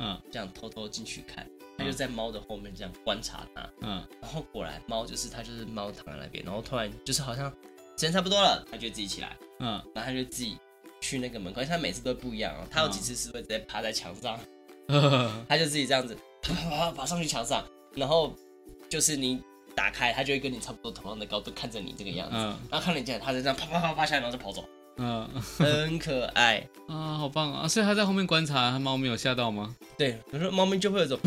嗯，这样偷偷进去看，它就在猫的后面这样观察它，嗯，然后果然猫就是它就是猫躺在那边，然后突然就是好像时间差不多了，它就自己起来，嗯，然后它就自己。去那个门口，他每次都不一样哦。他有几次是会直接趴在墙上，他就自己这样子爬爬爬爬上去墙上，然后就是你打开，他就会跟你差不多同样的高度看着你这个样子，然后看你进来，他就这样啪啪啪爬下来，然后就跑走，嗯，很可爱啊，好棒啊！所以他在后面观察，他猫咪有吓到吗？对，有时候猫咪就会有种，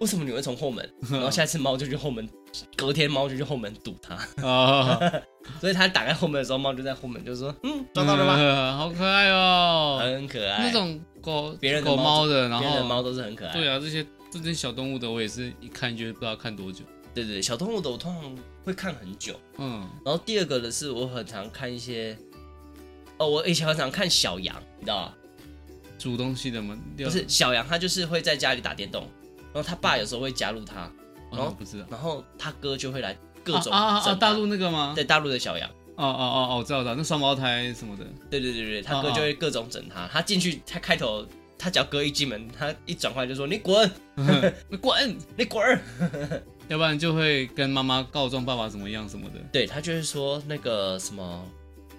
为什么你会从后门？然后下次猫就去后门。隔天猫就去后门堵它，所以它打开后门的时候，猫就在后门就说：“嗯，抓到了吗？好可爱哦，很可爱。”那种狗，别人狗猫的，然后别人的猫都是很可爱。对啊，这些这些小动物的，我也是一看就不知道看多久。对对，小动物的我通常会看很久。嗯，然后第二个的是我很常看一些，哦，我以前很常看小羊，你知道吗？煮东西的吗？不是小羊，它就是会在家里打电动，然后他爸有时候会加入他。然后不知道，然后他哥就会来各种啊啊大陆那个吗？对，大陆的小羊。哦哦哦哦，我知道知道，那双胞胎什么的。对对对对，他哥就会各种整他。他进去，他开头，他只要哥一进门，他一转过来就说：“你滚，你滚，你滚。”要不然就会跟妈妈告状爸爸怎么样什么的。对，他就会说那个什么，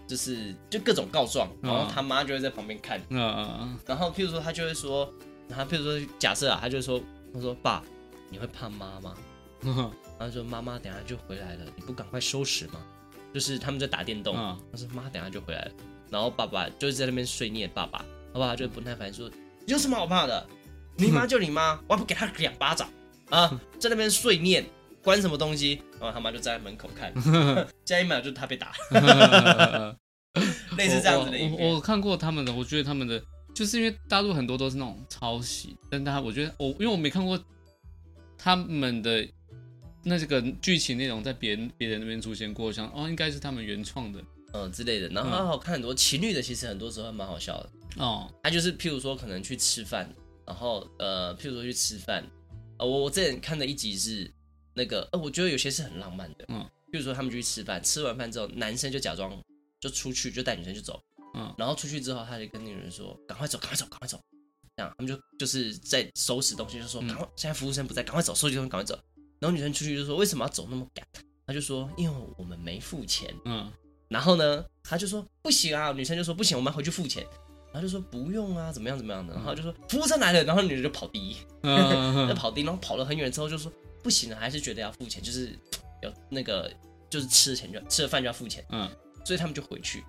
就是就各种告状，然后他妈就会在旁边看。嗯嗯嗯。然后譬如说他就会说，他譬如说假设啊，他就说，他说爸。你会怕妈吗？然后说妈妈等下就回来了，你不赶快收拾吗？就是他们在打电动，他说妈等下就回来了，然后爸爸就是在那边碎念爸爸，爸爸就不耐烦说有什么好怕的？你妈就你妈，我还不给他两巴掌啊！在那边碎念，关什么东西？然后他妈就站在门口看，下一秒就他被打，类似这样子的。我我看过他们的，我觉得他们的就是因为大陆很多都是那种抄袭，但他我觉得我因为我没看过。他们的那这个剧情内容在别人别人那边出现过，像哦，应该是他们原创的，嗯之类的。然后还好看很多情侣的，其实很多时候还蛮好笑的。哦。他就是譬如说可能去吃饭，然后呃，譬如说去吃饭，呃，我我之前看的一集是那个，呃，我觉得有些是很浪漫的，嗯，譬如说他们就去吃饭，吃完饭之后，男生就假装就出去，就带女生就走，嗯，然后出去之后，他就跟女人说，赶快走，赶快走，赶快走。这样，他们就就是在收拾东西，就说赶快，现在服务生不在，赶快走，收拾东西，赶快走。然后女生出去就说，为什么要走那么赶？他就说，因为我们没付钱。嗯，然后呢，他就说不行啊，女生就说不行，我们要回去付钱。然后就说不用啊，怎么样怎么样的。然后就说服务生来了，然后女的就跑第一，就跑第一，然后跑了很远之后就说不行了，还是觉得要付钱，就是 有那个就是吃钱就吃了饭就要付钱。嗯，所以他们就回去，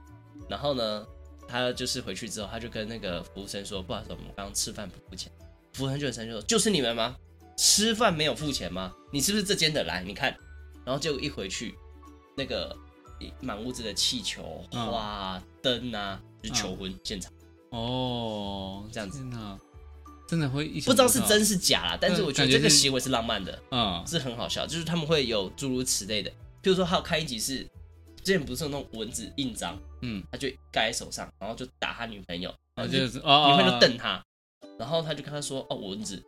然后呢？他就是回去之后，他就跟那个服务生说：“不好意思，我们刚刚吃饭不付钱。”服务生就很生气说：“就是你们吗？吃饭没有付钱吗？你是不是这间的？来，你看。”然后就一回去，那个满屋子的气球、花、灯啊，就是求婚现场。哦，这样子，真的会不知道是真是假啦。但是我觉得这个行为是浪漫的，嗯，是很好笑。就是他们会有诸如此类的，譬如说，还有开一集是。之前不是有那种蚊子印章，嗯，他就盖在手上，然后就打他女朋友，然后就是女朋友就瞪他，然后他就跟他说：“哦，蚊子。”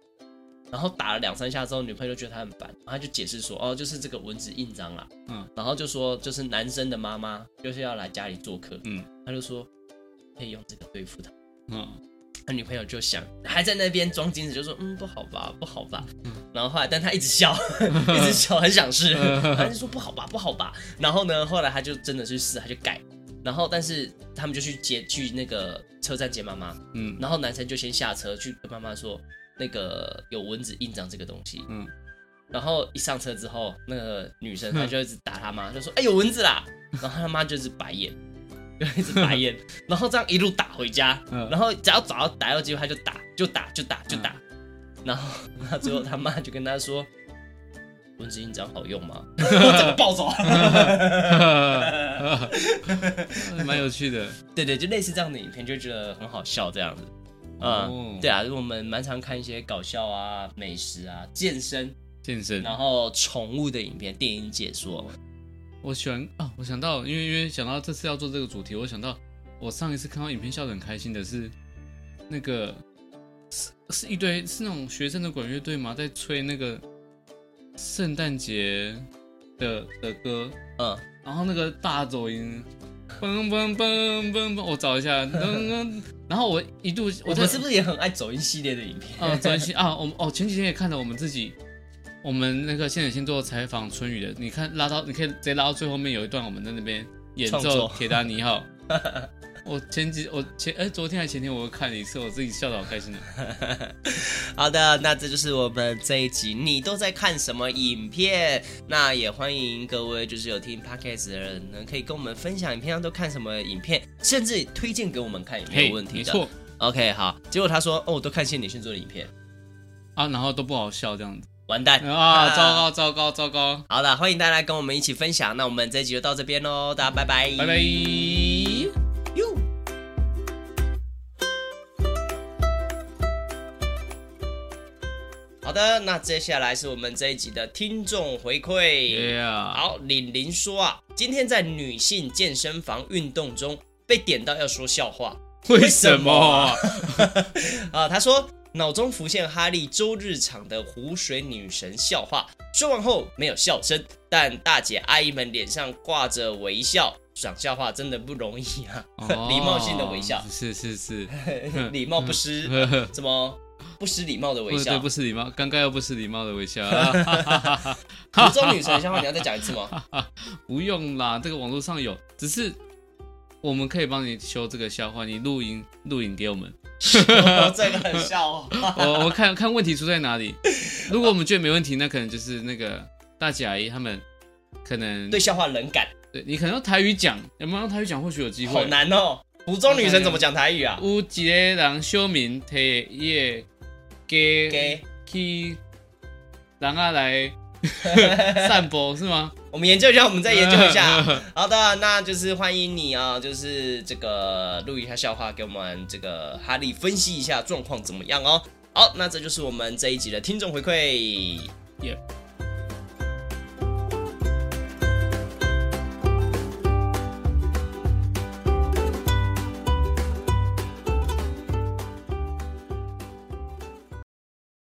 然后打了两三下之后，女朋友就觉得他很烦，然后他就解释说：“哦，就是这个蚊子印章啦。”嗯，然后就说就是男生的妈妈就是要来家里做客，嗯，他就说可以用这个对付他，嗯，他女朋友就想还在那边装金子，就说：“嗯，不好吧，不好吧。”嗯，然后后来但他一直笑，一直笑，很想试，他就说：“不好吧，不好吧。”然后呢，后来他就真的去试，他就改，然后但是他们就去接去那个车站接妈妈，嗯，然后男生就先下车去跟妈妈说。那个有蚊子印章这个东西，嗯，然后一上车之后，那个女生 她就一直打他妈，就说：“哎，有蚊子啦！” 然后他妈就是白眼，就一直白眼，然后这样一路打回家，然后只要找到打到机会，他就打，就打，就打，就打，然后那最后他妈就跟他说：“蚊子印章好用吗？”我怎么暴走？蛮有趣的，对对，就类似这样的影片，就觉得很好笑这样子。嗯，对啊，我们蛮常看一些搞笑啊、美食啊、健身、健身，然后宠物的影片、电影解说。我喜欢啊，我想到，因为因为想到这次要做这个主题，我想到我上一次看到影片笑得很开心的是那个是是一堆是那种学生的管乐队嘛，在吹那个圣诞节的的歌，嗯，然后那个大走音。嘣嘣嘣嘣嘣！我找一下，然后我一度，我们是不是也很爱走音系列的影片？啊，走音系啊，我们哦前几天也看了我们自己，我们那个现在先做采访春雨的，你看拉到，你可以直接拉到最后面有一段，我们在那边演奏《铁达尼号》。我前几我前哎，昨天还前天我看了一次，我自己笑得好开心的。好的，那这就是我们这一集，你都在看什么影片？那也欢迎各位就是有听 Podcast 的人呢，可以跟我们分享你平常都看什么影片，甚至推荐给我们看也没有问题的。没错，OK，好。结果他说哦，我都看现点现做的影片啊，然后都不好笑这样子，完蛋啊！糟糕，糟糕，糟糕。好的，欢迎大家来跟我们一起分享。那我们这一集就到这边喽，大家拜拜，拜拜。好的，那接下来是我们这一集的听众回馈。好，玲玲说啊，今天在女性健身房运动中被点到要说笑话，为什么？啊？啊，他说脑中浮现哈利周日场的湖水女神笑话，说完后没有笑声，但大姐阿姨们脸上挂着微笑，讲笑话真的不容易啊，礼貌性的微笑，是是是，礼貌不失，怎么？不失礼貌的微笑，对，不失礼貌，尴尬又不失礼貌的微笑。福州女神笑话，你要再讲一次吗？不用啦，这个网络上有，只是我们可以帮你修这个笑话，你录音录影给我们。这个很笑。我我看看问题出在哪里。如果我们觉得没问题，那可能就是那个大姐阿姨他们可能对笑话冷感。对，你可能用台语讲，有没有用台语讲？或许有机会。好难哦，福州女神怎么讲台语啊？有一个人小明提叶。给给去，让他来散播是吗？我们研究一下，我们再研究一下。好的，那就是欢迎你啊，就是这个录一下笑话给我们这个哈利分析一下状况怎么样哦。好，那这就是我们这一集的听众回馈。Yeah.